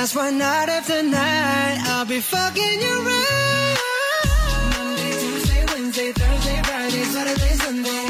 That's why night after night I'll be fucking you right. Monday, Tuesday, Wednesday, Thursday, Friday, Saturday, Sunday.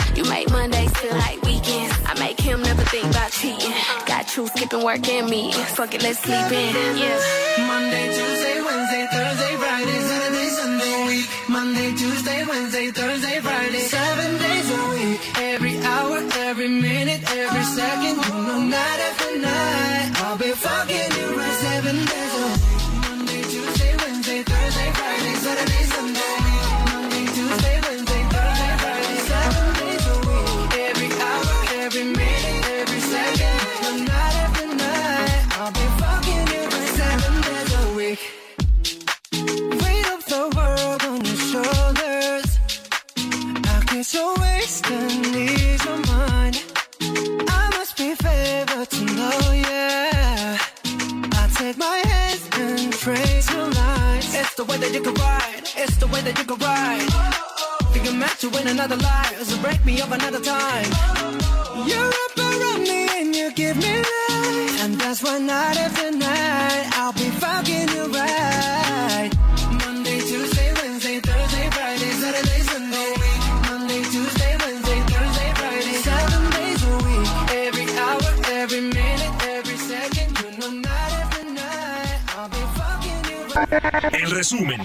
You make Mondays feel like weekends. I make him never think about cheating. Got you skipping work and me. Fuck it, let's sleep in. Yeah. Monday, Tuesday, Wednesday, Thursday, Friday, Saturday, Sunday. Week. Monday, Tuesday, Wednesday, Thursday, another life, so break me up another time. You're up around me and you give me life, and that's why night after night I'll be fucking you right. Monday, Tuesday, Wednesday, Thursday, Friday, Saturday, Sunday. Monday, Tuesday, Wednesday, Thursday, Friday, seven days a week. Every hour, every minute, every second, you know night after night I'll be fucking you right. En resumen,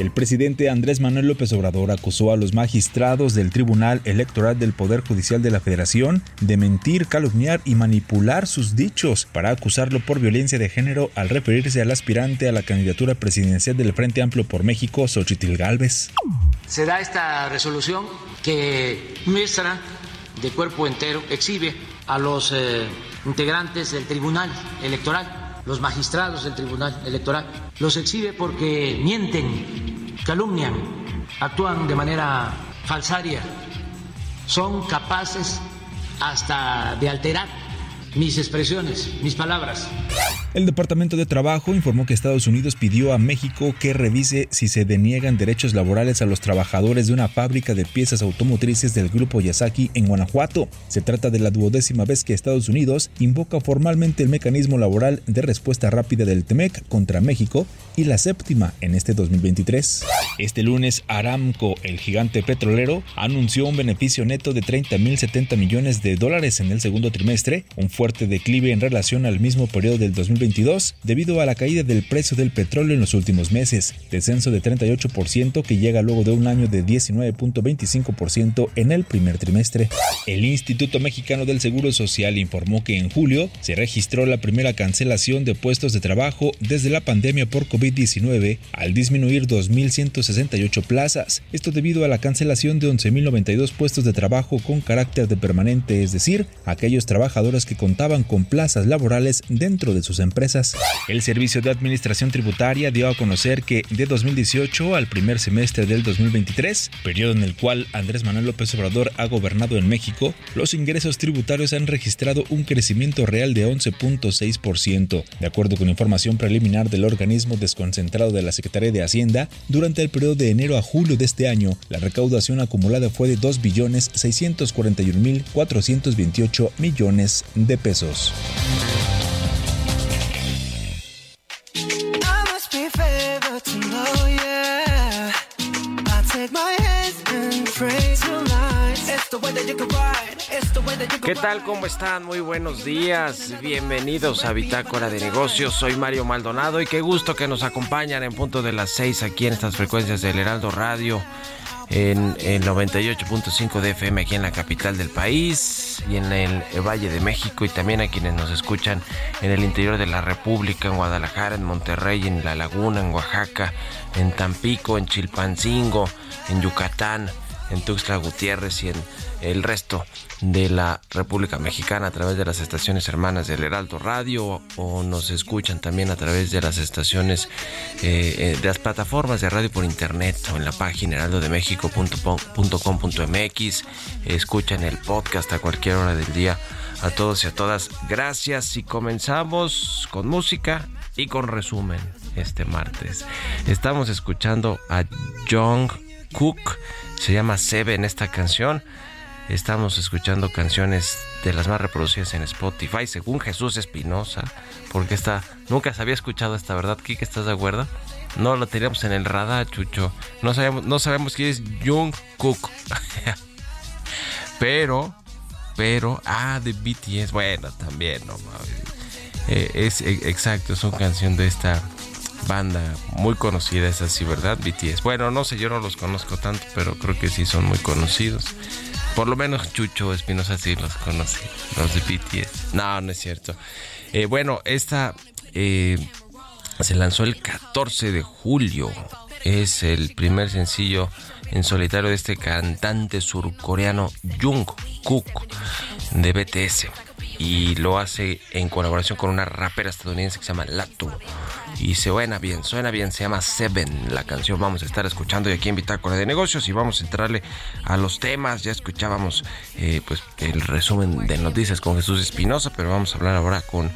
El presidente Andrés Manuel López Obrador acusó a los magistrados del Tribunal Electoral del Poder Judicial de la Federación de mentir, calumniar y manipular sus dichos para acusarlo por violencia de género al referirse al aspirante a la candidatura presidencial del Frente Amplio por México, Xochitl Gálvez. Se da esta resolución que muestra de cuerpo entero, exhibe a los eh, integrantes del Tribunal Electoral, los magistrados del Tribunal Electoral, los exhibe porque mienten, calumnian actúan de manera falsaria, son capaces hasta de alterar mis expresiones, mis palabras. El Departamento de Trabajo informó que Estados Unidos pidió a México que revise si se deniegan derechos laborales a los trabajadores de una fábrica de piezas automotrices del grupo Yasaki en Guanajuato. Se trata de la duodécima vez que Estados Unidos invoca formalmente el mecanismo laboral de respuesta rápida del TEMEC contra México y la séptima en este 2023. Este lunes, Aramco, el gigante petrolero, anunció un beneficio neto de 30.070 millones de dólares en el segundo trimestre, un fuerte declive en relación al mismo periodo del 2022 debido a la caída del precio del petróleo en los últimos meses, descenso de 38% que llega luego de un año de 19.25% en el primer trimestre. El Instituto Mexicano del Seguro Social informó que en julio se registró la primera cancelación de puestos de trabajo desde la pandemia por COVID-19 al disminuir 2.168 plazas, esto debido a la cancelación de 11.092 puestos de trabajo con carácter de permanente, es decir, aquellos trabajadores que contaban con plazas laborales dentro de sus empresas. El Servicio de Administración Tributaria dio a conocer que de 2018 al primer semestre del 2023, periodo en el cual Andrés Manuel López Obrador ha gobernado en México, los ingresos tributarios han registrado un crecimiento real de 11.6%. De acuerdo con información preliminar del organismo desconcentrado de la Secretaría de Hacienda, durante el periodo de enero a julio de este año, la recaudación acumulada fue de 2.641.428 millones de pesos. ¿Qué tal? ¿Cómo están? Muy buenos días. Bienvenidos a Bitácora de Negocios. Soy Mario Maldonado y qué gusto que nos acompañan en punto de las 6 aquí en estas frecuencias del Heraldo Radio en el 98.5 de FM aquí en la capital del país y en el Valle de México y también a quienes nos escuchan en el interior de la República, en Guadalajara, en Monterrey, en La Laguna, en Oaxaca, en Tampico, en Chilpancingo, en Yucatán, en Tuxtla Gutiérrez y en el resto de la República Mexicana a través de las estaciones hermanas del Heraldo Radio o nos escuchan también a través de las estaciones eh, eh, de las plataformas de radio por internet o en la página heraldodemexico.com.mx escuchan el podcast a cualquier hora del día a todos y a todas. Gracias y comenzamos con música y con resumen este martes. Estamos escuchando a John Cook se llama Sebe en esta canción Estamos escuchando canciones de las más reproducidas en Spotify, según Jesús Espinosa, porque esta nunca se había escuchado esta verdad. Kike, ¿estás de acuerdo? No lo teníamos en el radar, Chucho. No sabemos, no sabemos quién es Jung Cook. pero, pero, ah, de BTS, bueno, también, no eh, es e, exacto, es una canción de esta banda muy conocida, es así, ¿verdad? BTS. Bueno, no sé, yo no los conozco tanto, pero creo que sí son muy conocidos. Por lo menos Chucho Espinosa sí los conoce, los de BTS. No, no es cierto. Eh, bueno, esta eh, se lanzó el 14 de julio. Es el primer sencillo en solitario de este cantante surcoreano Jung Kook de BTS. Y lo hace en colaboración con una rapera estadounidense que se llama Lato y se suena bien, suena bien, se llama Seven la canción, vamos a estar escuchando y aquí en Bitácora de Negocios y vamos a entrarle a los temas, ya escuchábamos eh, pues el resumen de noticias con Jesús Espinosa, pero vamos a hablar ahora con...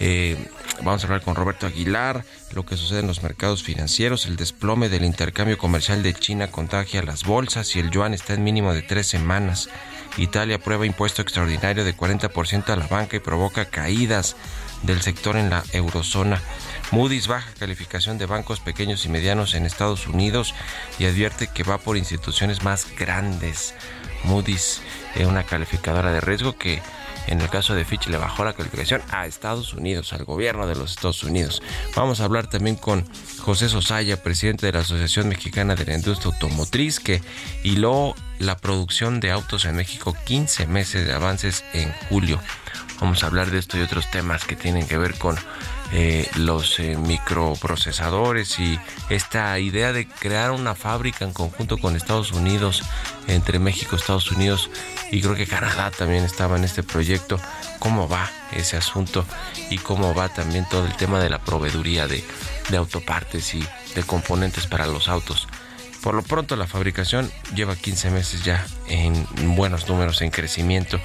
Eh, vamos a hablar con Roberto Aguilar, lo que sucede en los mercados financieros, el desplome del intercambio comercial de China contagia las bolsas y el yuan está en mínimo de tres semanas. Italia aprueba impuesto extraordinario de 40% a la banca y provoca caídas del sector en la eurozona. Moody's baja calificación de bancos pequeños y medianos en Estados Unidos y advierte que va por instituciones más grandes. Moody's es una calificadora de riesgo que en el caso de Fitch le bajó la calificación a Estados Unidos, al gobierno de los Estados Unidos. Vamos a hablar también con José Sosaya, presidente de la Asociación Mexicana de la Industria Automotriz, que hiló la producción de autos en México 15 meses de avances en julio. Vamos a hablar de esto y otros temas que tienen que ver con eh, los eh, microprocesadores y esta idea de crear una fábrica en conjunto con Estados Unidos, entre México, Estados Unidos y creo que Canadá también estaba en este proyecto. ¿Cómo va ese asunto? Y cómo va también todo el tema de la proveeduría de, de autopartes y de componentes para los autos Por lo pronto la fabricación lleva 15 meses ya en buenos números, en crecimiento.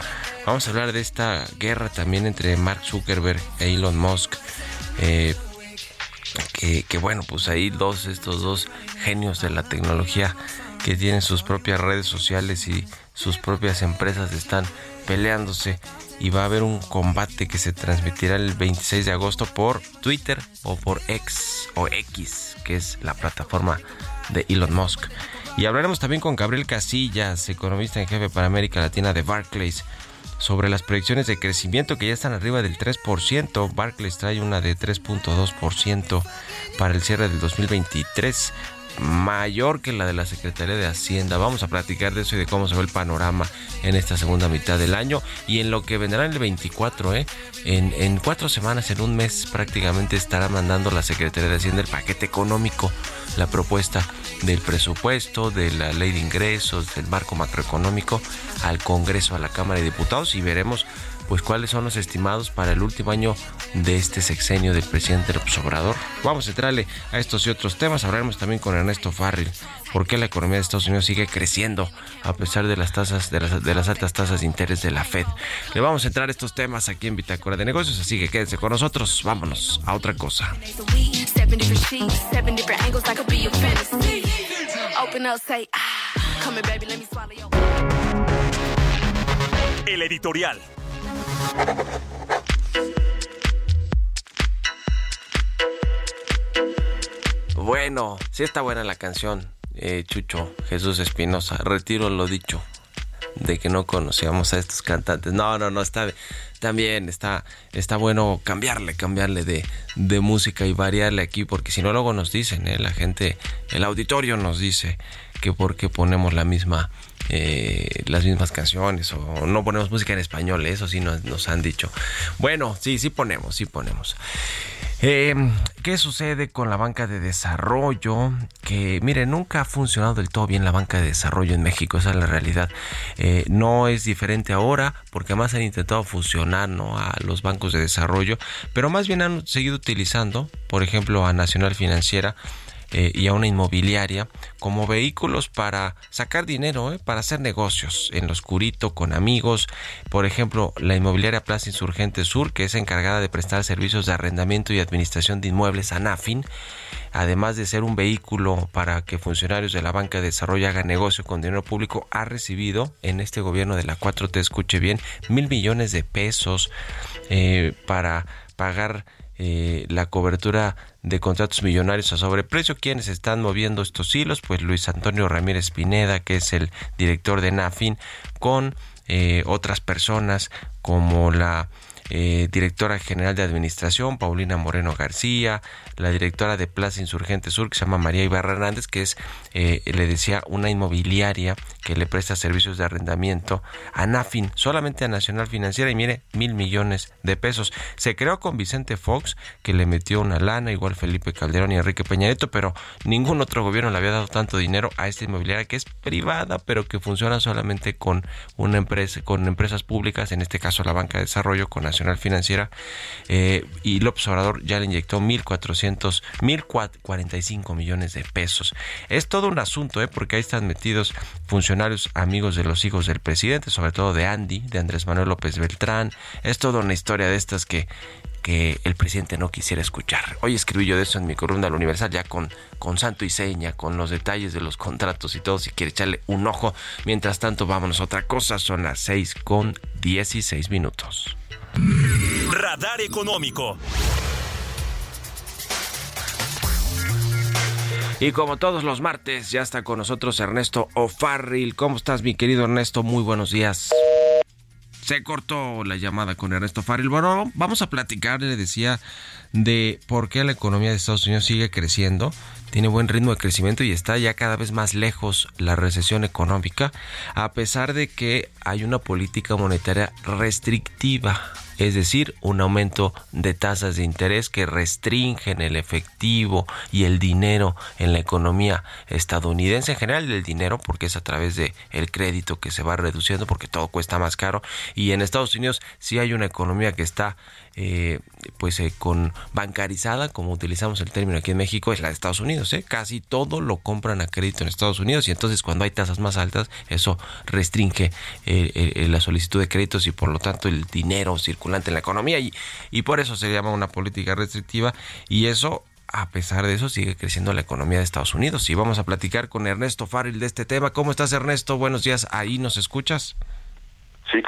Vamos a hablar de esta guerra también entre Mark Zuckerberg e Elon Musk. Eh, que, que, bueno, pues ahí dos, estos dos genios de la tecnología que tienen sus propias redes sociales y sus propias empresas están peleándose y va a haber un combate que se transmitirá el 26 de agosto por Twitter o por X o X, que es la plataforma de Elon Musk. Y hablaremos también con Gabriel Casillas, economista en jefe para América Latina de Barclays, sobre las proyecciones de crecimiento que ya están arriba del 3%. Barclays trae una de 3.2% para el cierre del 2023 mayor que la de la Secretaría de Hacienda. Vamos a platicar de eso y de cómo se ve el panorama en esta segunda mitad del año y en lo que vendrá en el 24, ¿eh? En, en cuatro semanas, en un mes prácticamente estará mandando la Secretaría de Hacienda el paquete económico, la propuesta del presupuesto, de la ley de ingresos, del marco macroeconómico al Congreso, a la Cámara de Diputados y veremos pues cuáles son los estimados para el último año de este sexenio del presidente López. Vamos a entrarle a estos y otros temas. Hablaremos también con Ernesto Farril. ¿Por qué la economía de Estados Unidos sigue creciendo a pesar de las tasas de las, de las altas tasas de interés de la Fed? Le vamos a entrar a estos temas aquí en Bitácora de Negocios, así que quédense con nosotros. Vámonos a otra cosa. El editorial. Bueno, sí está buena la canción, eh, Chucho Jesús Espinosa. Retiro lo dicho de que no conocíamos a estos cantantes. No, no, no, está también está, está bueno cambiarle, cambiarle de, de música y variarle aquí, porque si no luego nos dicen, ¿eh? la gente, el auditorio nos dice que porque ponemos la misma eh, las mismas canciones o no ponemos música en español, eso sí nos, han dicho. Bueno, sí, sí ponemos, sí ponemos. Eh, ¿Qué sucede con la banca de desarrollo? Que, mire, nunca ha funcionado del todo bien la banca de desarrollo en México, esa es la realidad. Eh, no es diferente ahora, porque además han intentado fusionar ¿no? a los bancos de desarrollo, pero más bien han seguido utilizando, por ejemplo, a Nacional Financiera eh, y a una inmobiliaria como vehículos para sacar dinero, eh, para hacer negocios en lo oscurito con amigos. Por ejemplo, la inmobiliaria Plaza Insurgente Sur, que es encargada de prestar servicios de arrendamiento y administración de inmuebles a NAFIN, además de ser un vehículo para que funcionarios de la banca de desarrollo hagan negocio con dinero público, ha recibido en este gobierno de la 4T, escuche bien, mil millones de pesos eh, para pagar eh, la cobertura de contratos millonarios a sobreprecio. ¿Quiénes están moviendo estos hilos? Pues Luis Antonio Ramírez Pineda, que es el director de NAFIN, con eh, otras personas como la eh, directora general de administración, Paulina Moreno García, la directora de Plaza Insurgente Sur, que se llama María Ibarra Hernández, que es, eh, le decía, una inmobiliaria que le presta servicios de arrendamiento a NAFIN, solamente a Nacional Financiera, y mire, mil millones de pesos. Se creó con Vicente Fox, que le metió una lana, igual Felipe Calderón y Enrique Peña Nieto, pero ningún otro gobierno le había dado tanto dinero a esta inmobiliaria que es privada, pero que funciona solamente con una empresa, con empresas públicas, en este caso la Banca de Desarrollo, con Nacional Financiera, eh, y López Obrador ya le inyectó 1.400, 1.045 millones de pesos. Es todo un asunto, ¿eh? porque ahí están metidos funcionarios amigos de los hijos del presidente, sobre todo de Andy, de Andrés Manuel López Beltrán. Es toda una historia de estas que que el presidente no quisiera escuchar. Hoy escribí yo de eso en mi columna al Universal, ya con, con santo y seña, con los detalles de los contratos y todo, si quiere echarle un ojo. Mientras tanto, vámonos a otra cosa, son las 6 con 16 minutos. Radar Económico. Y como todos los martes, ya está con nosotros Ernesto O'Farrill. ¿Cómo estás, mi querido Ernesto? Muy buenos días. Se cortó la llamada con Ernesto Farril. Bueno, vamos a platicar, le decía, de por qué la economía de Estados Unidos sigue creciendo. Tiene buen ritmo de crecimiento y está ya cada vez más lejos la recesión económica, a pesar de que hay una política monetaria restrictiva es decir, un aumento de tasas de interés que restringen el efectivo y el dinero en la economía estadounidense en general el dinero porque es a través de el crédito que se va reduciendo porque todo cuesta más caro. Y en Estados Unidos sí hay una economía que está eh, pues eh, con bancarizada, como utilizamos el término aquí en México, es la de Estados Unidos. ¿eh? Casi todo lo compran a crédito en Estados Unidos y entonces cuando hay tasas más altas, eso restringe la solicitud de créditos y por lo tanto el dinero circulante en la economía y, y por eso se llama una política restrictiva y eso a pesar de eso sigue creciendo la economía de Estados Unidos. Y vamos a platicar con Ernesto Farril de este tema. ¿Cómo estás Ernesto? Buenos días, ahí nos escuchas. Sí,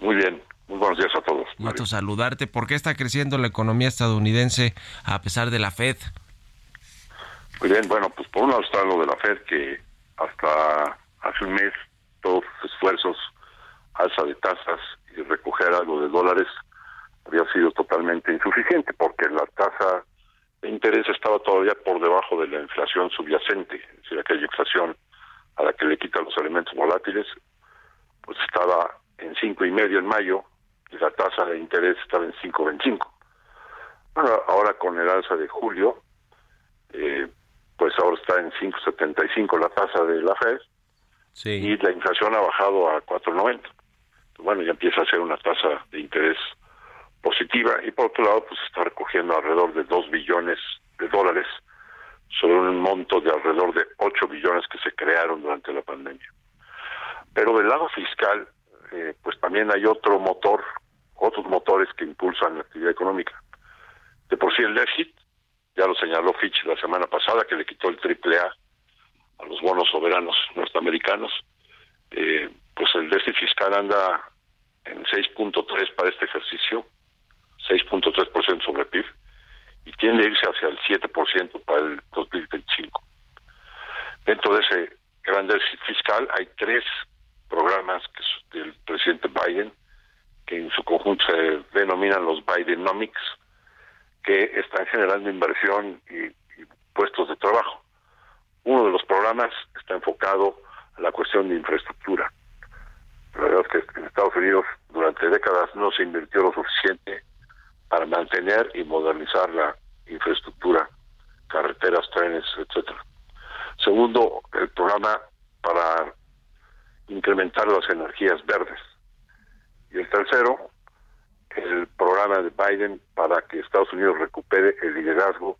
muy bien. Muy buenos días a todos. Gusto saludarte. ¿Por qué está creciendo la economía estadounidense a pesar de la Fed? Muy bien, bueno, pues por un lado está lo de la Fed que hasta hace un mes todos sus esfuerzos, alza de tasas y recoger algo de dólares había sido totalmente insuficiente porque la tasa de interés estaba todavía por debajo de la inflación subyacente, es decir, aquella inflación a la que le quitan los elementos volátiles, pues estaba en cinco y medio en mayo la tasa de interés estaba en 5.25. Bueno, ahora con el alza de julio, eh, pues ahora está en 5.75 la tasa de la Fed y la inflación ha bajado a 4.90. Bueno, ya empieza a ser una tasa de interés positiva y por otro lado pues está recogiendo alrededor de 2 billones de dólares sobre un monto de alrededor de 8 billones que se crearon durante la pandemia. Pero del lado fiscal, eh, pues también hay otro motor, otros motores que impulsan la actividad económica. De por sí el déficit, ya lo señaló Fitch la semana pasada, que le quitó el triple A a los bonos soberanos norteamericanos, eh, pues el déficit fiscal anda en 6.3 para este ejercicio, 6.3% sobre PIB, y tiende a irse hacia el 7% para el 2025. Dentro de ese gran déficit fiscal hay tres programas que del presidente Biden, que en su conjunto se denominan los Bidenomics, que están generando inversión y, puestos de trabajo. Uno de los programas está enfocado a la cuestión de infraestructura. La verdad es que en Estados Unidos durante décadas no se invirtió lo suficiente para mantener y modernizar la infraestructura, carreteras, trenes, etcétera. Segundo, el programa para incrementar las energías verdes. Y el tercero, el programa de Biden para que Estados Unidos recupere el liderazgo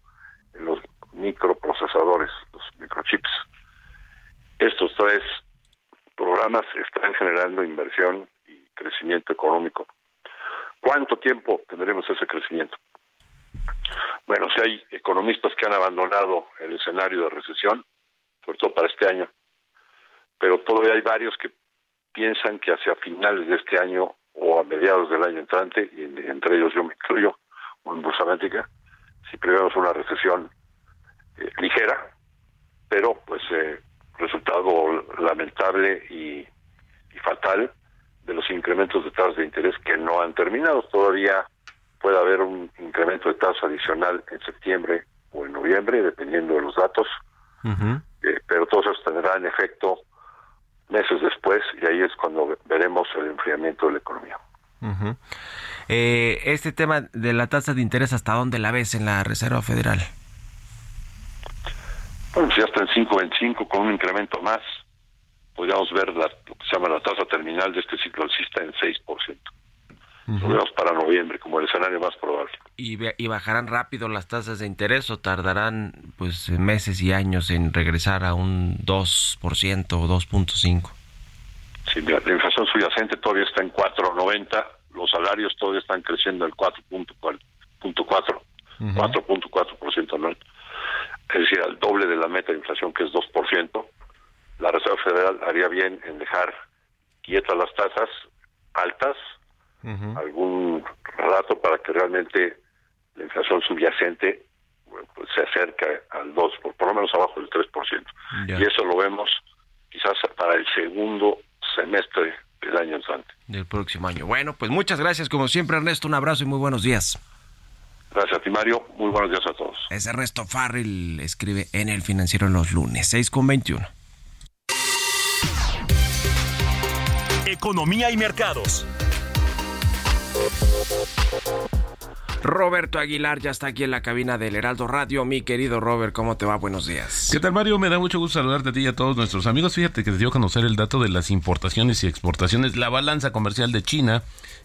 en los microprocesadores, los microchips. Estos tres programas están generando inversión y crecimiento económico. ¿Cuánto tiempo tendremos ese crecimiento? Bueno, si hay economistas que han abandonado el escenario de recesión, sobre todo para este año, pero todavía hay varios que piensan que hacia finales de este año o a mediados del año entrante, y entre ellos yo me incluyo, o en Bursamétrica, si prevemos una recesión eh, ligera, pero pues eh, resultado lamentable y, y, fatal de los incrementos de tasas de interés que no han terminado. Todavía puede haber un incremento de tasa adicional en septiembre o en noviembre, dependiendo de los datos, eh, pero todos esos tendrán efecto meses después y ahí es cuando veremos el enfriamiento de la economía. eh, este tema de la tasa de interés, ¿hasta dónde la ves en la Reserva Federal? Bueno, si hasta en 5.25 con un incremento más, podríamos ver la, lo que se llama la tasa terminal de este ciclo alcista en 6%. Lo vemos para noviembre como el escenario más probable. ¿Y, ¿Y bajarán rápido las tasas de interés o tardarán pues meses y años en regresar a un 2% o 2.5%? Sí, mira, la inflación subyacente todavía está en 4.90, los salarios todavía están creciendo al 4.4, 4.4% anual, es decir, al doble de la meta de inflación que es 2%. La Reserva Federal haría bien en dejar quietas las tasas altas algún rato para que realmente la inflación subyacente pues, se acerque al 2, por, por lo menos abajo del 3%. Y eso lo vemos quizás para el segundo semestre del año entrante. Del próximo año. Bueno, pues muchas gracias como siempre Ernesto, un abrazo y muy buenos días. Gracias a ti Mario, muy buenos días a todos. Es Ernesto Farril, escribe en El Financiero los lunes, 6 con 21. Economía y mercados. Roberto Aguilar ya está aquí en la cabina del Heraldo Radio. Mi querido Robert, ¿cómo te va? Buenos días. ¿Qué tal, Mario? Me da mucho gusto saludarte a ti y a todos nuestros amigos. Fíjate que te dio a conocer el dato de las importaciones y exportaciones. La balanza comercial de China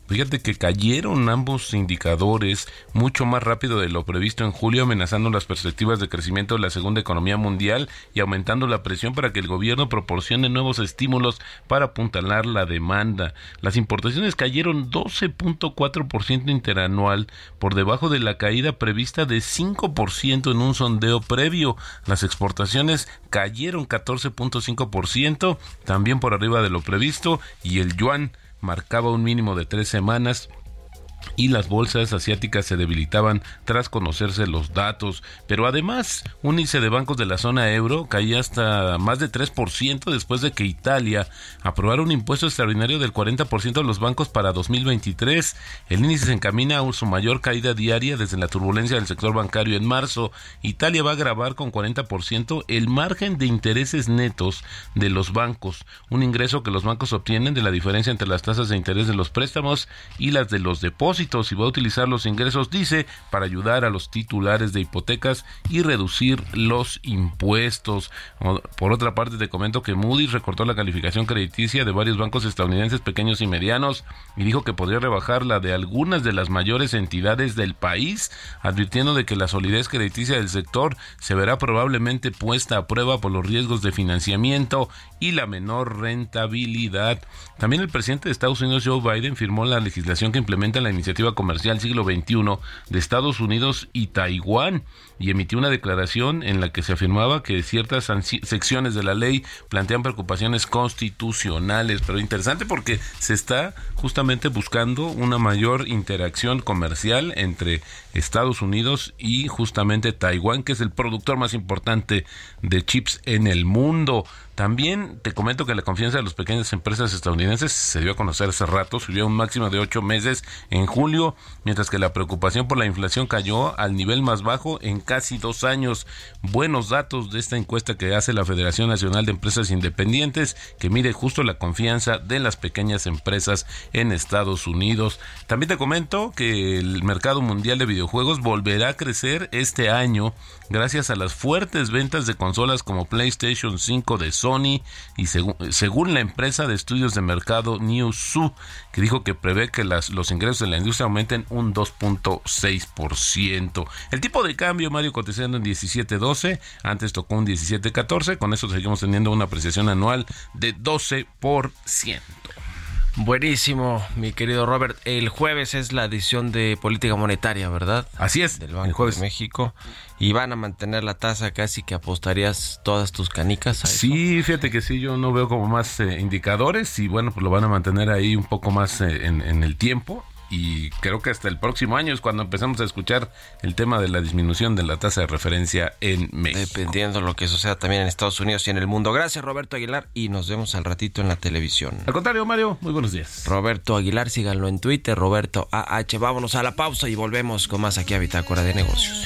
Fíjate que cayeron ambos indicadores mucho más rápido de lo previsto en julio, amenazando las perspectivas de crecimiento de la segunda economía mundial y aumentando la presión para que el gobierno proporcione nuevos estímulos para apuntalar la demanda. Las importaciones cayeron 12.4% interanual, por debajo de la caída prevista de 5% en un sondeo previo. Las exportaciones cayeron 14.5%, también por arriba de lo previsto, y el yuan marcaba un mínimo de tres semanas y las bolsas asiáticas se debilitaban tras conocerse los datos, pero además un índice de bancos de la zona euro caía hasta más de 3% después de que Italia aprobara un impuesto extraordinario del 40% de los bancos para 2023. El índice se encamina a su mayor caída diaria desde la turbulencia del sector bancario en marzo. Italia va a grabar con 40% el margen de intereses netos de los bancos, un ingreso que los bancos obtienen de la diferencia entre las tasas de interés de los préstamos y las de los depósitos y va a utilizar los ingresos, dice, para ayudar a los titulares de hipotecas y reducir los impuestos. Por otra parte, te comento que Moody's recortó la calificación crediticia de varios bancos estadounidenses pequeños y medianos y dijo que podría rebajar la de algunas de las mayores entidades del país, advirtiendo de que la solidez crediticia del sector se verá probablemente puesta a prueba por los riesgos de financiamiento y la menor rentabilidad. También el presidente de Estados Unidos, Joe Biden, firmó la legislación que implementa la iniciativa comercial siglo XXI de Estados Unidos y Taiwán y emitió una declaración en la que se afirmaba que ciertas secciones de la ley plantean preocupaciones constitucionales, pero interesante porque se está justamente buscando una mayor interacción comercial entre Estados Unidos y justamente Taiwán, que es el productor más importante de chips en el mundo. También te comento que la confianza de las pequeñas empresas estadounidenses se dio a conocer hace rato, subió a un máximo de ocho meses en julio, mientras que la preocupación por la inflación cayó al nivel más bajo en dos años. Buenos datos de esta encuesta que hace la Federación Nacional de Empresas Independientes, que mide justo la confianza de las pequeñas empresas en Estados Unidos. También te comento que el mercado mundial de videojuegos volverá a crecer este año gracias a las fuertes ventas de consolas como PlayStation 5 de Sony y según la empresa de estudios de mercado Newzoo, que dijo que prevé que los ingresos de la industria aumenten un 2.6%. El tipo de cambio, Mario, cotizando en 17.12, antes tocó un 17.14, con eso seguimos teniendo una apreciación anual de 12%. Buenísimo, mi querido Robert. El jueves es la edición de política monetaria, ¿verdad? Así es. Del Banco de México. Y van a mantener la tasa casi que apostarías todas tus canicas. sí, fíjate que sí, yo no veo como más eh, indicadores y bueno, pues lo van a mantener ahí un poco más eh, en el tiempo y creo que hasta el próximo año es cuando empezamos a escuchar el tema de la disminución de la tasa de referencia en México. Dependiendo de lo que suceda también en Estados Unidos y en el mundo. Gracias Roberto Aguilar y nos vemos al ratito en la televisión. Al contrario, Mario, muy buenos días. Roberto Aguilar, síganlo en Twitter, Roberto AH. Vámonos a la pausa y volvemos con más aquí a Bitácora de Negocios.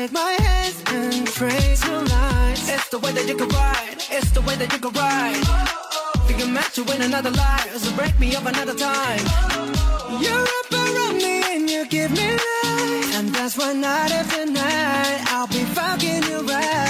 Take my hands and pray tonight. It's the way that you can ride. It's the way that you can ride. Think I'm meant to win another life, so break me up another time. You're up around me and you give me life, and that's why night after night I'll be fucking you right.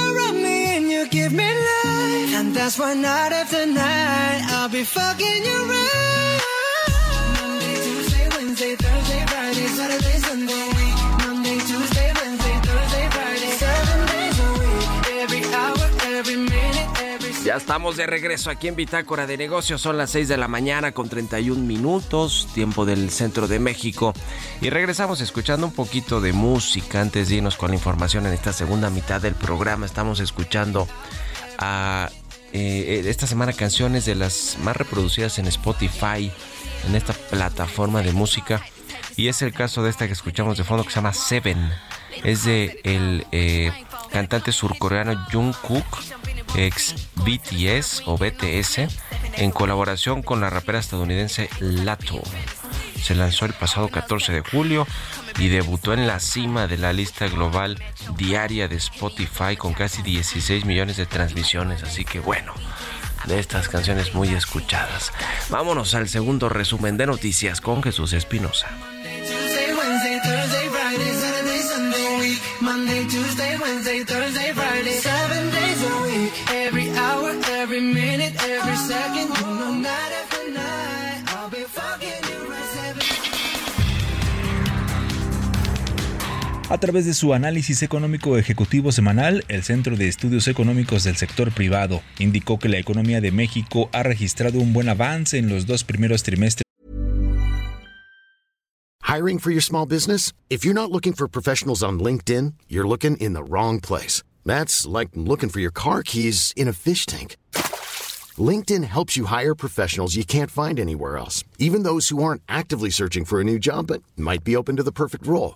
you give me life, and that's why night after night I'll be fucking you right. Monday, Tuesday, Wednesday, Thursday, Ya estamos de regreso aquí en Bitácora de Negocios. Son las 6 de la mañana con 31 minutos, tiempo del centro de México. Y regresamos escuchando un poquito de música antes de irnos con la información en esta segunda mitad del programa. Estamos escuchando a eh, esta semana canciones de las más reproducidas en Spotify, en esta plataforma de música. Y es el caso de esta que escuchamos de fondo que se llama Seven. Es de el eh, cantante surcoreano Jungkook, ex BTS o BTS, en colaboración con la rapera estadounidense Lato. Se lanzó el pasado 14 de julio y debutó en la cima de la lista global diaria de Spotify con casi 16 millones de transmisiones. Así que bueno, de estas canciones muy escuchadas. Vámonos al segundo resumen de noticias con Jesús Espinosa. A través de su análisis económico ejecutivo semanal, el Centro de Estudios Económicos del Sector Privado indicó que la economía de México ha registrado un buen avance en los dos primeros trimestres. Hiring for your small business? If you're not looking for professionals on LinkedIn, you're looking in the wrong place. That's like looking for your car keys in a fish tank. LinkedIn helps you hire professionals you can't find anywhere else, even those who aren't actively searching for a new job but might be open to the perfect role.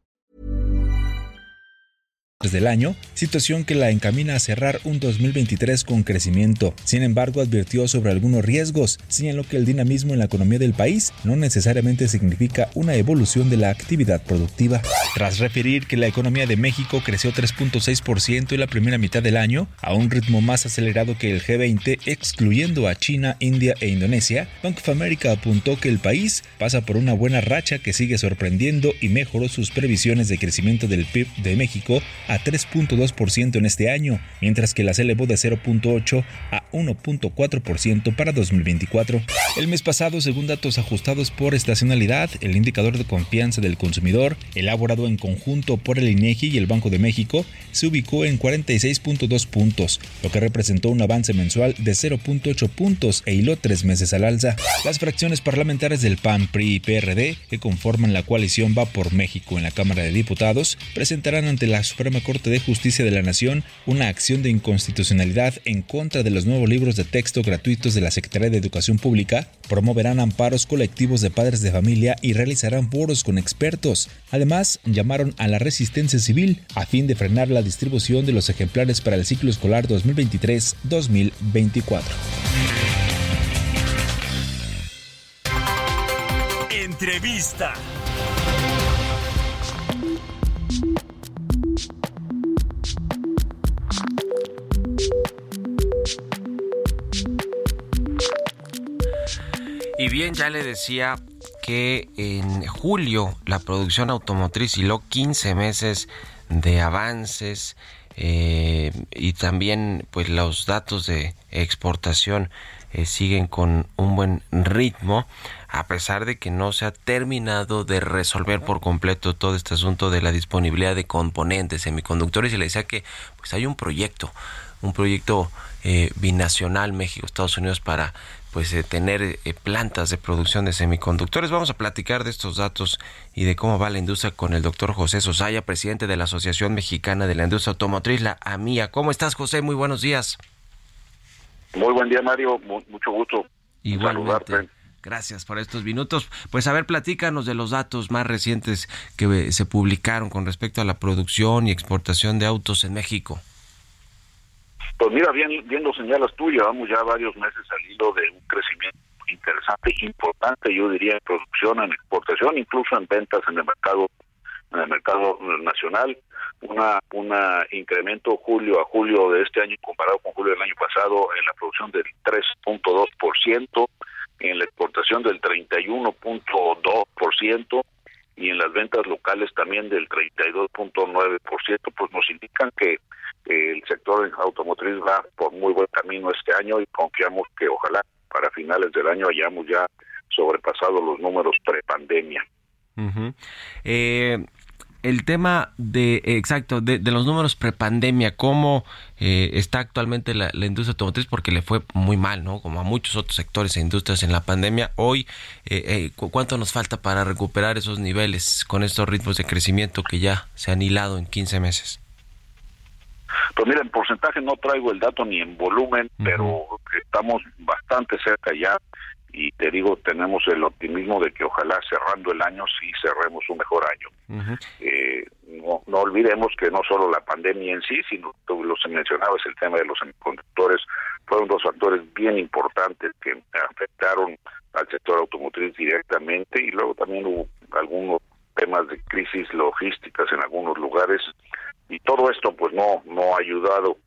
Del año, situación que la encamina a cerrar un 2023 con crecimiento. Sin embargo, advirtió sobre algunos riesgos, señaló que el dinamismo en la economía del país no necesariamente significa una evolución de la actividad productiva. Tras referir que la economía de México creció 3.6% en la primera mitad del año, a un ritmo más acelerado que el G20, excluyendo a China, India e Indonesia, Bank of America apuntó que el país pasa por una buena racha que sigue sorprendiendo y mejoró sus previsiones de crecimiento del PIB de México a 3.2% en este año, mientras que las elevó de 0.8 a 1.4% para 2024. El mes pasado, según datos ajustados por estacionalidad, el indicador de confianza del consumidor, elaborado en conjunto por el INEGI y el Banco de México, se ubicó en 46.2 puntos, lo que representó un avance mensual de 0.8 puntos e hiló tres meses al alza. Las fracciones parlamentarias del PAN, PRI y PRD, que conforman la coalición Va por México en la Cámara de Diputados, presentarán ante la Suprema Corte de Justicia de la Nación una acción de inconstitucionalidad en contra de los nuevos libros de texto gratuitos de la Secretaría de Educación Pública, promoverán amparos colectivos de padres de familia y realizarán foros con expertos. Además, llamaron a la resistencia civil a fin de frenar la distribución de los ejemplares para el ciclo escolar 2023-2024. Entrevista. Y bien, ya le decía que en julio la producción automotriz hiló 15 meses de avances eh, y también pues los datos de exportación eh, siguen con un buen ritmo a pesar de que no se ha terminado de resolver por completo todo este asunto de la disponibilidad de componentes semiconductores y le decía que pues hay un proyecto un proyecto eh, binacional México Estados Unidos para pues eh, tener eh, plantas de producción de semiconductores. Vamos a platicar de estos datos y de cómo va la industria con el doctor José Sosaya, presidente de la Asociación Mexicana de la Industria Automotriz, la AMIA. ¿Cómo estás, José? Muy buenos días. Muy buen día, Mario. Mu- mucho gusto. Igualmente. Saludarte. Gracias por estos minutos. Pues a ver, platícanos de los datos más recientes que eh, se publicaron con respecto a la producción y exportación de autos en México. Pues mira, bien, bien lo señalas tú, llevamos ya varios meses al de un crecimiento interesante, importante, yo diría, en producción, en exportación, incluso en ventas en el mercado en el mercado nacional, una una incremento julio a julio de este año comparado con julio del año pasado en la producción del 3.2%, en la exportación del 31.2% y en las ventas locales también del 32.9%, pues nos indican que el sector automotriz va por muy buen camino este año y confiamos que ojalá para finales del año hayamos ya sobrepasado los números prepandemia. eh, el tema de, exacto, de, los números prepandemia, ¿cómo eh, está actualmente la, industria automotriz? Porque le fue muy mal, ¿no? Como a muchos otros sectores e industrias en la pandemia. Hoy, eh, eh ¿cuánto nos falta para recuperar esos niveles con estos ritmos de crecimiento que ya se han hilado en 15 meses? Pues mira, en porcentaje no traigo el dato ni en volumen, pero estamos bastante cerca ya y te digo, tenemos el optimismo de que ojalá cerrando el año sí cerremos un mejor año. eh, no, no olvidemos que no solo la pandemia en sí, sino tú lo mencionabas, el tema de los semiconductores, fueron dos factores bien importantes que afectaron al sector automotriz directamente y luego también hubo algunos temas de crisis logísticas en algunos lugares y todo esto pues no no ha ayudado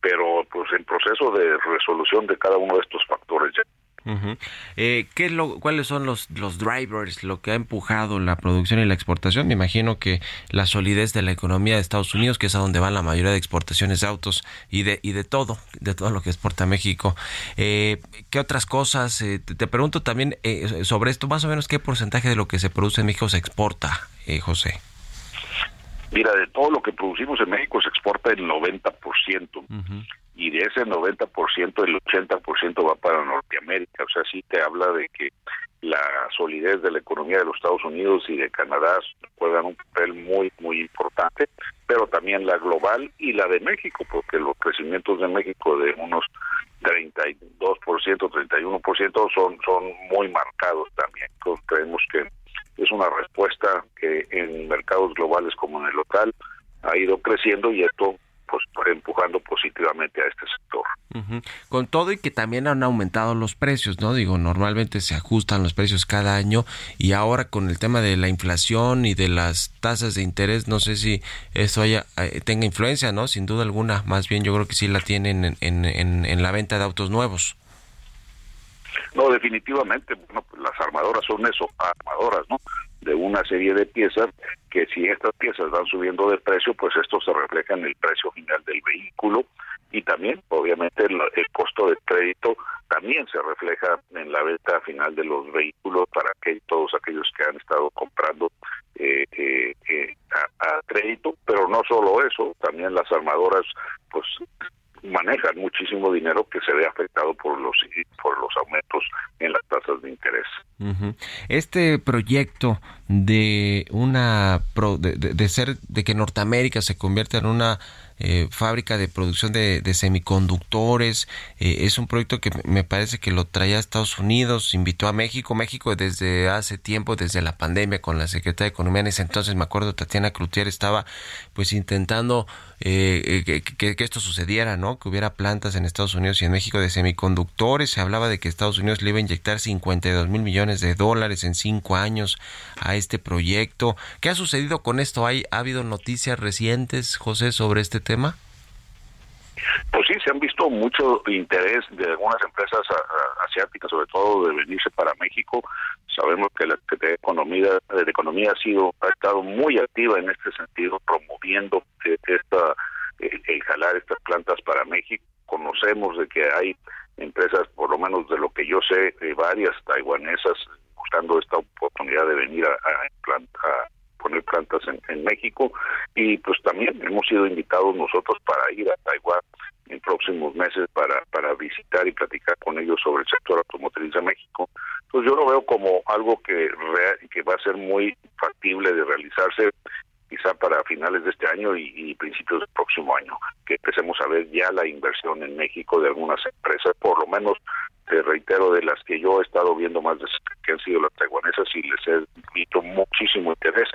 pero pues en proceso de resolución de cada uno de estos factores ya eh, ¿qué lo, ¿Cuáles son los, los drivers, lo que ha empujado la producción y la exportación? Me imagino que la solidez de la economía de Estados Unidos, que es a donde van la mayoría de exportaciones de autos y de, y de todo, de todo lo que exporta México. Eh, ¿Qué otras cosas? Eh, te, pregunto también eh, sobre esto, más o menos qué porcentaje de lo que se produce en México se exporta, José. Mira, de todo lo que producimos en México se exporta el 90% y de ese 90% el 80% va para Norteamérica, o sea, sí te habla de que la solidez de la economía de los Estados Unidos y de Canadá juegan un papel muy, muy importante, pero también la global y la de México, porque los crecimientos de México de unos 32%, 31% son, son muy marcados también. Entonces, creemos que es una respuesta que en mercados globales como en el local ha ido creciendo y esto pues empujando positivamente a este sector. Con todo y que también han aumentado los precios, ¿no? Digo, normalmente se ajustan los precios cada año y ahora con el tema de la inflación y de las tasas de interés, no sé si esto haya, eh, tenga influencia, ¿no? Sin duda alguna, más bien yo creo que sí la tienen en, en, en la venta de autos nuevos. No, definitivamente, bueno, las armadoras son eso, armadoras, ¿no? De una serie de piezas que si estas piezas van subiendo de precio, pues esto se refleja en el precio final del vehículo y también, obviamente, el, costo de crédito también se refleja en la venta final de los vehículos para que todos aquellos que han estado comprando eh, eh, eh a crédito, pero no solo eso, también las armadoras, pues manejan muchísimo dinero que se ve afectado por los por los aumentos en las tasas de interés. Este proyecto de una de, ser de que Norteamérica se convierta en una eh, fábrica de producción de, semiconductores. Eh, es un proyecto que me parece que lo traía a Estados Unidos, invitó a México. México desde hace tiempo, desde la pandemia, con la secretaria de Economía en ese entonces, me acuerdo, Tatiana Cloutier estaba pues intentando eh, que, que, esto sucediera, ¿no? Que hubiera plantas en Estados Unidos y en México de semiconductores. Se hablaba de que Estados Unidos le iba a inyectar 52 mil millones de dólares en cinco años a este proyecto. ¿Qué ha sucedido con esto? ¿Hay, ¿Ha habido noticias recientes, José, sobre este tema? Pues sí, se han visto mucho interés de algunas empresas asiáticas, sobre todo de venirse para México. Sabemos que la Secretaría de Economía, de Economía ha sido ha estado muy activa en este sentido, promoviendo esta el, jalar estas plantas para México. Conocemos de que hay empresas, por lo menos de lo que yo sé, varias taiwanesas buscando esta oportunidad de venir a, a, poner plantas en, México y pues también hemos sido invitados nosotros para ir a Taiwán en próximos meses para, para visitar y platicar con ellos sobre el sector automotriz de México. Entonces yo lo veo como algo que, que va a ser muy factible de realizarse quizá para finales de este año y, principios del próximo año, que empecemos a ver ya la inversión en México de algunas empresas, por lo menos te reitero de las que yo he estado viendo más de que han sido las taiwanesas y les he visto muchísimo interés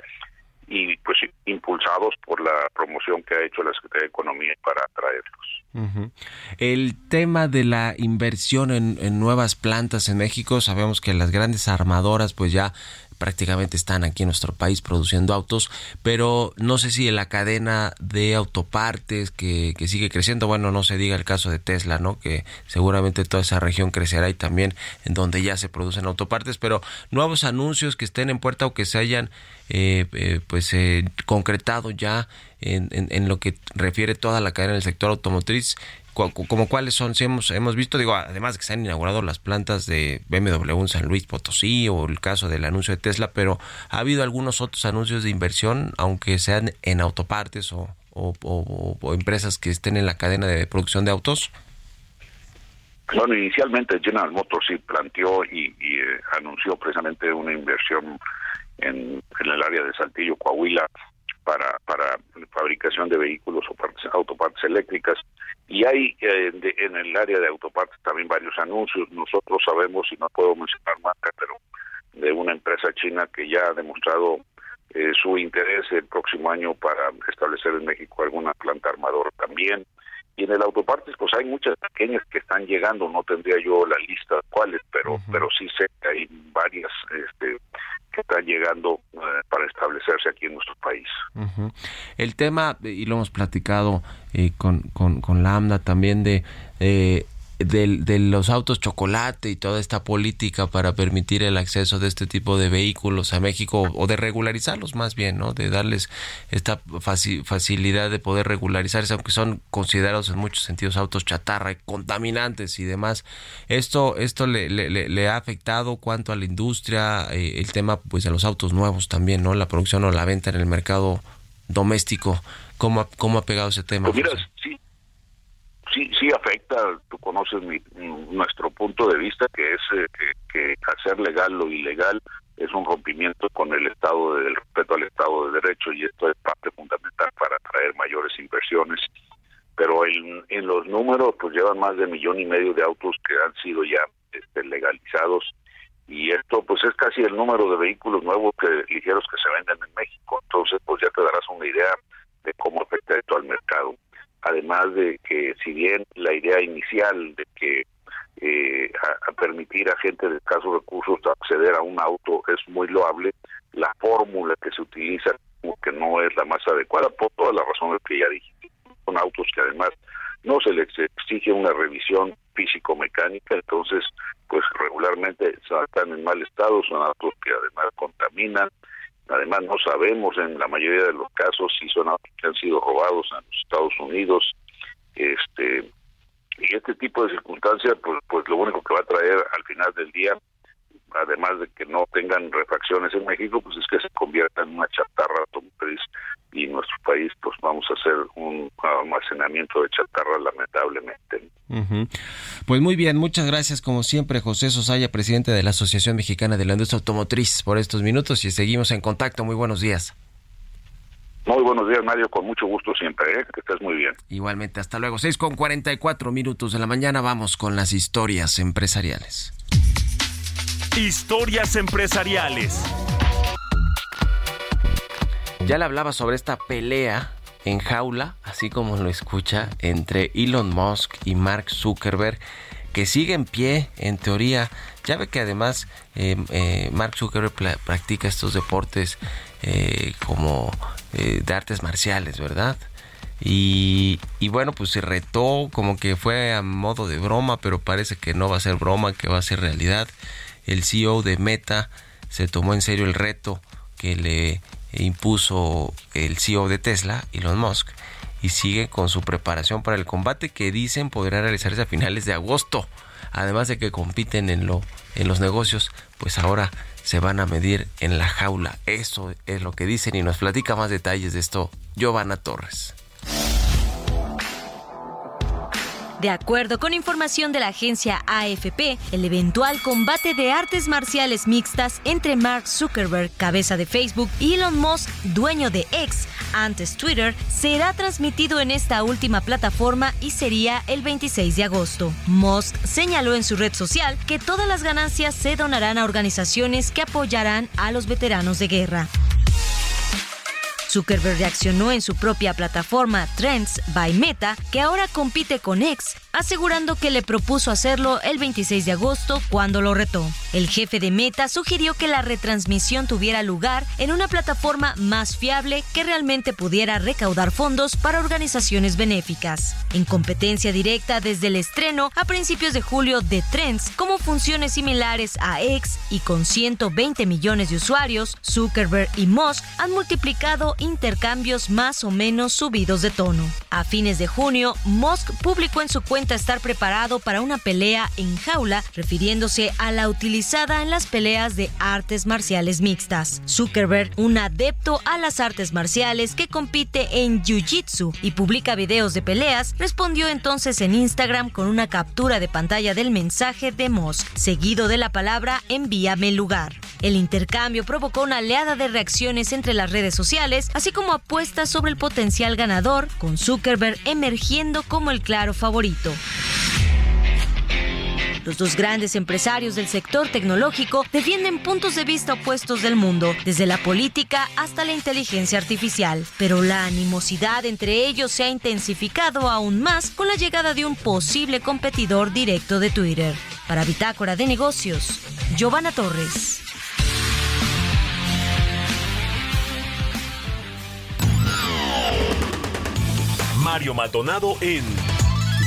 y pues impulsados por la promoción que ha hecho la Secretaría de Economía para atraerlos. El tema de la inversión en, nuevas plantas en México, sabemos que las grandes armadoras pues ya prácticamente están aquí en nuestro país produciendo autos, pero no sé si en la cadena de autopartes que, que sigue creciendo, bueno, no se diga el caso de Tesla, ¿no? Que seguramente toda esa región crecerá y también en donde ya se producen autopartes, pero nuevos anuncios que estén en puerta o que se hayan eh, eh, pues eh, concretado ya en, en, lo que refiere toda la cadena del sector automotriz como cuáles son, si hemos, hemos visto, digo, además de que se han inaugurado las plantas de BMW en San Luis Potosí o el caso del anuncio de Tesla, pero ha habido algunos otros anuncios de inversión, aunque sean en autopartes o, o, empresas que estén en la cadena de producción de autos. Bueno, inicialmente General Motors sí planteó y, eh, anunció precisamente una inversión en, en el área de Saltillo, Coahuila, para, para fabricación de vehículos o partes, autopartes eléctricas. Y hay eh, en el área de autopartes también varios anuncios. Nosotros sabemos, y no puedo mencionar marca, pero de una empresa china que ya ha demostrado eh, su interés el próximo año para establecer en México alguna planta armadora también. Y en el autopartes, pues hay muchas pequeñas que están llegando, no tendría yo la lista de cuáles, pero, pero sí sé que hay varias este, que están llegando eh, para establecerse aquí en nuestro país. El tema, y lo hemos platicado eh, con, con, con Lambda también, de eh, de, los autos chocolate y toda esta política para permitir el acceso de este tipo de vehículos a México o de regularizarlos más bien, ¿no? De darles esta facilidad de poder regularizarse, aunque son considerados en muchos sentidos autos chatarra, contaminantes y demás. Esto, esto le, le, ha afectado cuanto a la industria, eh, el tema pues de los autos nuevos también, ¿no? La producción o la venta en el mercado doméstico. ¿Cómo, cómo ha pegado ese tema? Pues sí, sí, sí afecta, tú conoces mi, nuestro punto de vista, que es eh, que, hacer legal lo ilegal es un rompimiento con el Estado, del respeto al Estado de Derecho, y esto es parte fundamental para atraer mayores inversiones. Pero en, en los números, pues llevan más de millón y medio de autos que han sido ya este, legalizados, y esto pues es casi el número de vehículos nuevos que ligeros que se venden en México. Entonces, pues ya te darás una idea de cómo afecta esto al mercado además de que si bien la idea inicial de que eh, permitir a gente de escasos recursos acceder a un auto es muy loable, la fórmula que se utiliza como que no es la más adecuada por todas las razones que ya dije. Son autos que además no se les exige una revisión físico-mecánica, entonces pues regularmente están en mal estado, son autos que además contaminan, Además, no sabemos en la mayoría de los casos si son que han sido robados en los Estados Unidos. Este, y este tipo de circunstancias, pues, pues lo único que va a traer al final del día además de que no tengan refacciones en México, pues es que se convierta en una chatarra automotriz y en nuestro país pues vamos a hacer un almacenamiento de chatarra lamentablemente. Pues muy bien, muchas gracias como siempre José Sosaya, presidente de la Asociación Mexicana de la Industria Automotriz por estos minutos y seguimos en contacto. Muy buenos días. Muy buenos días, Mario, con mucho gusto siempre, ¿eh? que estés muy bien. Igualmente, hasta luego. 6 con 44 minutos de la mañana, vamos con las historias empresariales. Historias empresariales. Ya le hablaba sobre esta pelea en jaula, así como lo escucha, entre Elon Musk y Mark Zuckerberg, que sigue en pie, en teoría. Ya ve que además eh, eh, Mark Zuckerberg practica estos deportes eh, como de artes marciales, ¿verdad? Y, y, bueno, pues se retó como que fue a modo de broma, pero parece que no va a ser broma, que va a ser realidad el CEO de Meta se tomó en serio el reto que le impuso el CEO de Tesla, Elon Musk, y sigue con su preparación para el combate que dicen podrá realizarse a finales de agosto. Además de que compiten en, en los negocios, pues ahora se van a medir en la jaula. Eso es lo que dicen y nos platica más detalles de esto Giovanna Torres. De acuerdo con información de la agencia AFP, el eventual combate de artes marciales mixtas entre Mark Zuckerberg, cabeza de Facebook, y Elon Musk, dueño de X, antes Twitter, será transmitido en esta última plataforma y sería el 26 de agosto. Musk señaló en su red social que todas las ganancias se donarán a organizaciones que apoyarán a los veteranos de guerra. Zuckerberg reaccionó en su propia plataforma Trends by Meta, que ahora compite con X, asegurando que le propuso hacerlo el 26 de agosto cuando lo retó. El jefe de Meta sugirió que la retransmisión tuviera lugar en una plataforma más fiable que realmente pudiera recaudar fondos para organizaciones benéficas. En competencia directa desde el estreno a principios de julio de Trends, como funciones similares a X y con 120 millones de usuarios, Zuckerberg y Musk han multiplicado intercambios más o menos subidos de tono. A fines de junio, Musk publicó en su cuenta estar preparado para una pelea en jaula, refiriéndose a la utilizada en las peleas de artes marciales mixtas. Zuckerberg, un adepto a las artes marciales que compite en Jiu-Jitsu y publica videos de peleas, respondió entonces en Instagram con una captura de pantalla del mensaje de Musk, seguido de la palabra envíame el lugar. El intercambio provocó una oleada de reacciones entre las redes sociales, así como apuestas sobre el potencial ganador, con Zuckerberg emergiendo como el claro favorito. Los dos grandes empresarios del sector tecnológico defienden puntos de vista opuestos del mundo, desde la política hasta la inteligencia artificial. Pero la animosidad entre ellos se ha intensificado aún más con la llegada de un posible competidor directo de Twitter. Para Bitácora de Negocios, Giovanna Torres. Mario Maldonado en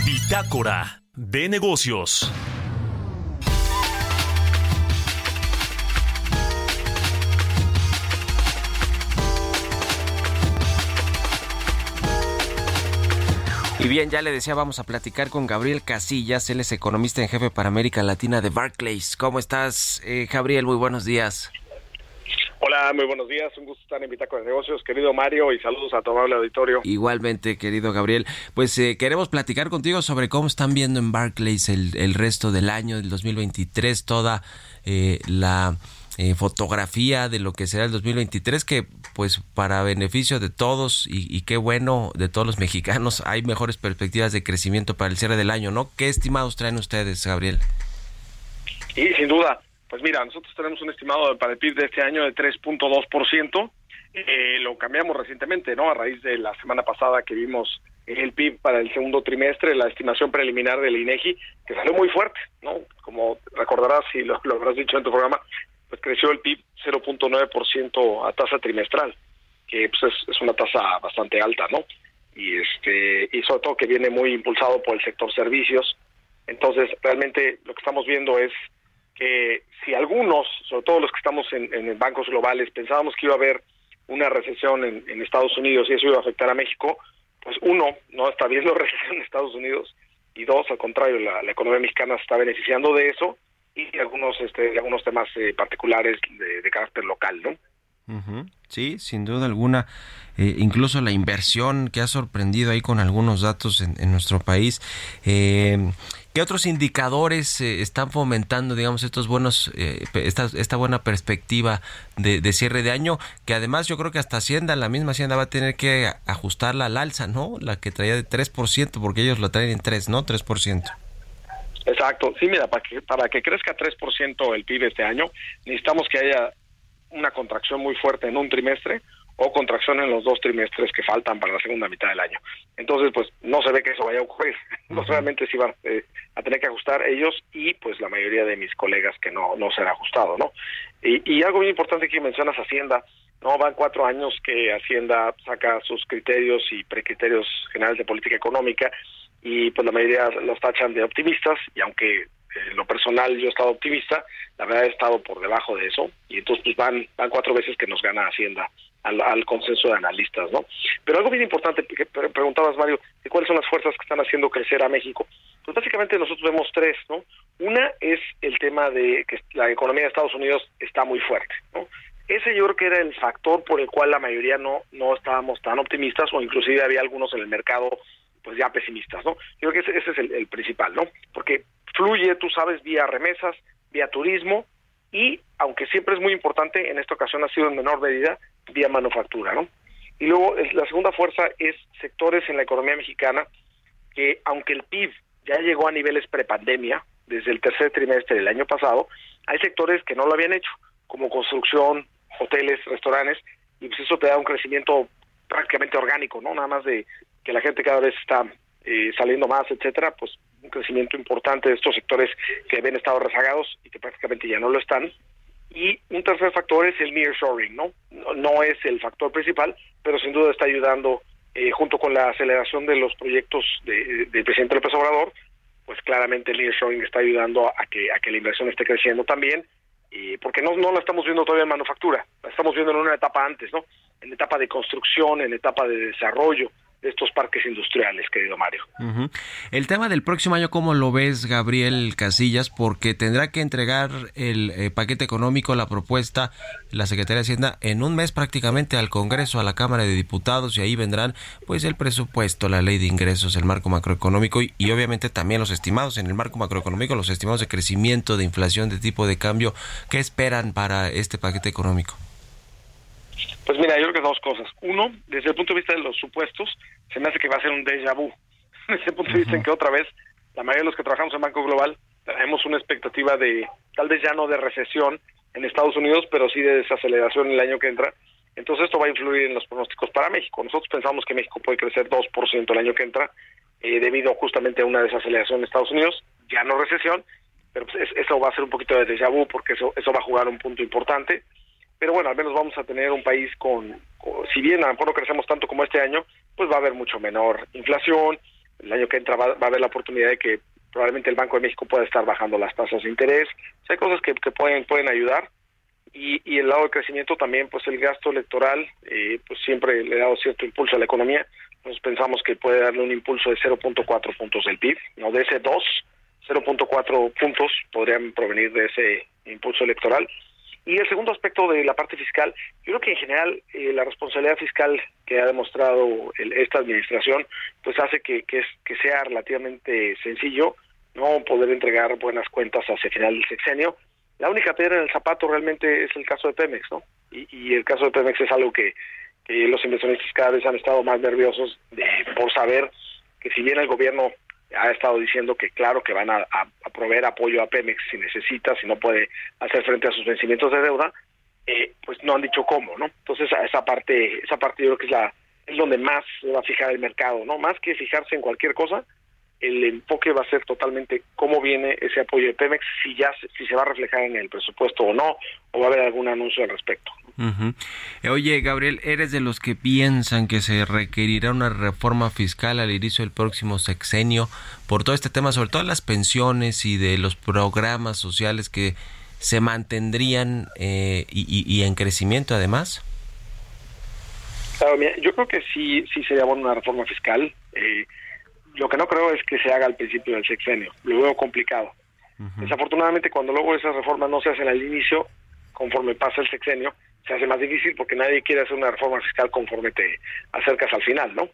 Bitácora de Negocios. Y bien, ya le decía, vamos a platicar con Gabriel Casillas, él es economista en jefe para América Latina de Barclays. ¿Cómo estás, eh, Gabriel? Muy buenos días. Hola, muy buenos días. Un gusto estar en Bitácora de Negocios, querido Mario, y saludos a tu amable auditorio. Igualmente, querido Gabriel. Pues eh, queremos platicar contigo sobre cómo están viendo en Barclays el, el resto del año, del 2023, toda eh, la eh, fotografía de lo que será el 2023, que pues para beneficio de todos y, y, qué bueno de todos los mexicanos, hay mejores perspectivas de crecimiento para el cierre del año, ¿no? ¿Qué estimados traen ustedes, Gabriel? Y sin duda, pues mira, nosotros tenemos un estimado para el PIB de este año de 3.2%. Eh, lo cambiamos recientemente, ¿no? A raíz de la semana pasada que vimos el PIB para el segundo trimestre, la estimación preliminar del INEGI, que salió muy fuerte, ¿no? Como recordarás y lo, lo habrás dicho en tu programa, pues creció el PIB 0.9% a tasa trimestral, que pues es, es una tasa bastante alta, ¿no? Y este y sobre todo que viene muy impulsado por el sector servicios. Entonces, realmente lo que estamos viendo es que si algunos, sobre todo los que estamos en, en bancos globales, pensábamos que iba a haber una recesión en, Estados Unidos y eso iba a afectar a México, pues uno, no está viendo recesión en Estados Unidos y dos, al contrario, la, economía mexicana está beneficiando de eso y algunos este algunos temas eh, particulares de, carácter local, ¿no? Uh. Sí, sin duda alguna. Eh, incluso la inversión que ha sorprendido ahí con algunos datos en, nuestro país. Eh, ¿Qué otros indicadores están fomentando, digamos, estos buenos, eh, esta, esta buena perspectiva de, de, cierre de año? Que además yo creo que hasta Hacienda, la misma Hacienda va a tener que ajustarla al alza, ¿no? La que traía de 3%, porque ellos lo traen en 3, ¿no? 3%. Exacto. Sí, mira, para que, para que crezca 3% el PIB este año, necesitamos que haya una contracción muy fuerte en un trimestre o contracción en los dos trimestres que faltan para la segunda mitad del año. Entonces, pues no se ve que eso vaya a ocurrir. No solamente se van eh, a tener que ajustar ellos y pues la mayoría de mis colegas que no, no será ajustado, ¿no? Y, y algo muy importante que mencionas Hacienda, no van cuatro años que Hacienda saca sus criterios y precriterios generales de política económica y pues la mayoría los tachan de optimistas y aunque lo personal yo he estado optimista, la verdad he estado por debajo de eso y entonces pues van, van cuatro veces que nos gana Hacienda al, consenso de analistas, ¿no? Pero algo bien importante que preguntabas, Mario, de cuáles son las fuerzas que están haciendo crecer a México. Pues básicamente nosotros vemos tres, ¿no? Una es el tema de que la economía de Estados Unidos está muy fuerte, ¿no? Ese yo creo que era el factor por el cual la mayoría no, no estábamos tan optimistas o inclusive había algunos en el mercado pues ya pesimistas, ¿no? Yo creo que ese, es el principal, ¿no? Porque fluye, tú sabes, vía remesas, vía turismo y, aunque siempre es muy importante, en esta ocasión ha sido en menor medida vía manufactura, ¿no? Y luego la segunda fuerza es sectores en la economía mexicana que, aunque el PIB ya llegó a niveles prepandemia desde el tercer trimestre del año pasado, hay sectores que no lo habían hecho, como construcción, hoteles, restaurantes, y pues eso te da un crecimiento prácticamente orgánico, ¿no? Nada más de que la gente cada vez está eh, saliendo más, etcétera, pues un crecimiento importante de estos sectores que habían estado rezagados y que prácticamente ya no lo están. Y un tercer factor es el nearshoring, ¿no? No, es el factor principal, pero sin duda está ayudando, eh, junto con la aceleración de los proyectos de- del presidente López Obrador, pues claramente el nearshoring está ayudando a que, a que la inversión esté creciendo también, y porque no, no la estamos viendo todavía en manufactura, la estamos viendo en una etapa antes, ¿no? En etapa de construcción, en etapa de desarrollo de estos parques industriales, querido Mario. El tema del próximo año, ¿cómo lo ves, Gabriel Casillas? Porque tendrá que entregar el eh, paquete económico, la propuesta, la Secretaría de Hacienda en un mes prácticamente al Congreso, a la Cámara de Diputados y ahí vendrán pues el presupuesto, la ley de ingresos, el marco macroeconómico y, y obviamente también los estimados en el marco macroeconómico, los estimados de crecimiento, de inflación, de tipo de cambio. ¿Qué esperan para este paquete económico? Pues mira, yo creo que dos cosas. Uno, desde el punto de vista de los supuestos, se me hace que va a ser un déjà vu. Desde el punto de vista en que otra vez, la mayoría de los que trabajamos en Banco Global, tenemos una expectativa de, tal vez ya no de recesión en Estados Unidos, pero sí de desaceleración el año que entra. Entonces esto va a influir en los pronósticos para México. Nosotros pensamos que México puede crecer 2% el año que entra, eh, debido justamente a una desaceleración en Estados Unidos, ya no recesión, pero pues, es- eso va a ser un poquito de déjà vu porque eso, eso va a jugar un punto importante pero bueno, al menos vamos a tener un país con, si bien a lo mejor no crecemos tanto como este año, pues va a haber mucho menor inflación, el año que entra va, va a haber la oportunidad de que probablemente el Banco de México pueda estar bajando las tasas de interés, hay cosas que, pueden, pueden ayudar, y, el lado de crecimiento también, pues el gasto electoral, eh, pues siempre le ha dado cierto impulso a la economía, nos pensamos que puede darle un impulso de 0.4 puntos del PIB, no de ese 2, 0.4 puntos podrían provenir de ese impulso electoral, y el segundo aspecto de la parte fiscal, yo creo que en general eh, la responsabilidad fiscal que ha demostrado el- esta administración, pues hace que, que, sea relativamente sencillo no poder entregar buenas cuentas hacia el final del sexenio. La única piedra en el zapato realmente es el caso de Pemex, ¿no? Y, y el caso de Pemex es algo que, que los inversionistas cada vez han estado más nerviosos de, por saber que si bien el gobierno ha estado diciendo que claro que van a, a- proveer apoyo a Pemex si necesita, si no puede hacer frente a sus vencimientos de deuda, eh, pues no han dicho cómo, ¿no? Entonces esa parte, esa parte yo creo que es la es donde más se va a fijar el mercado, ¿no? Más que fijarse en cualquier cosa, el enfoque va a ser totalmente cómo viene ese apoyo de Pemex, si ya se- si se va a reflejar en el presupuesto o no, o va a haber algún anuncio al respecto. Eh, Oye, Gabriel, ¿eres de los que piensan que se requerirá una reforma fiscal al inicio del próximo sexenio por todo este tema, sobre todo las pensiones y de los programas sociales que se mantendrían eh, y, y- y en crecimiento además? Claro, mira, yo creo que sí, sí sería bueno una reforma fiscal. Eh, lo que no creo es que se haga al principio del sexenio. Lo veo complicado. Desafortunadamente, cuando luego esas reformas no se hacen al inicio, conforme pasa el sexenio, se hace más difícil porque nadie quiere hacer una reforma fiscal conforme te acercas al final, ¿no?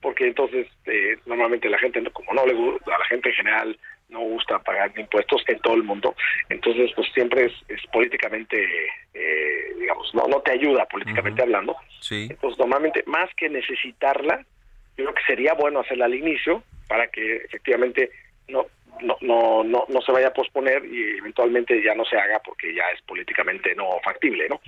Porque entonces, eh, normalmente la gente, como no le gusta, a la gente en general no gusta pagar impuestos en todo el mundo, entonces pues siempre es, es políticamente, eh, digamos, no, no te ayuda políticamente hablando. Sí. Entonces, normalmente, más que necesitarla, yo creo que sería bueno hacerla al inicio para que efectivamente no no no no, no se vaya a posponer y eventualmente ya no se haga porque ya es políticamente no factible, ¿no?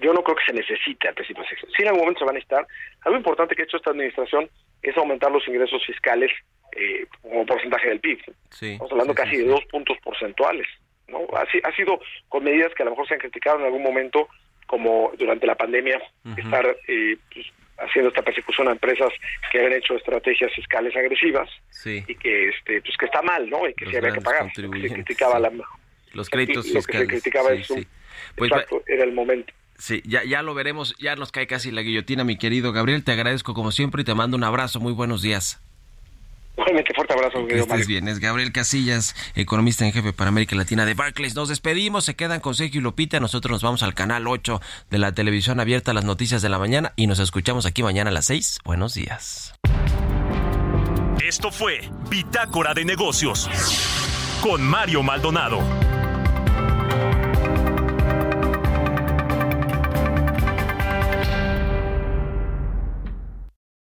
Yo no creo que se necesite al principio de sexenio. Sí, en algún momento se va a necesitar. Algo importante que ha hecho esta administración es aumentar los ingresos fiscales eh, como porcentaje del PIB. Sí. Estamos hablando sí, casi sí, de dos puntos porcentuales. ¿no? Ha, ha sido con medidas que a lo mejor se han criticado en algún momento, como durante la pandemia, estar eh, pues, haciendo esta persecución a empresas que han hecho estrategias fiscales agresivas Sí. y que este pues que está mal, ¿no? Y que Los sí había que pagar. Lo que se criticaba sí. la Los créditos lo que se fiscales. criticaba sí, es un- sí. Pues exacto, era el momento. Sí, ya, ya lo veremos, ya nos cae casi la guillotina, mi querido Gabriel, te agradezco como siempre y te mando un abrazo, muy buenos días. Igualmente, fuerte abrazo, Que estés bien, es Gabriel Casillas, economista en jefe para América Latina de Barclays. Nos despedimos, se quedan con Sergio y Lupita, nosotros nos vamos al canal 8 de la televisión abierta, las noticias de la mañana y nos escuchamos aquí mañana a las 6. Buenos días. Esto fue Bitácora de Negocios con Mario Maldonado.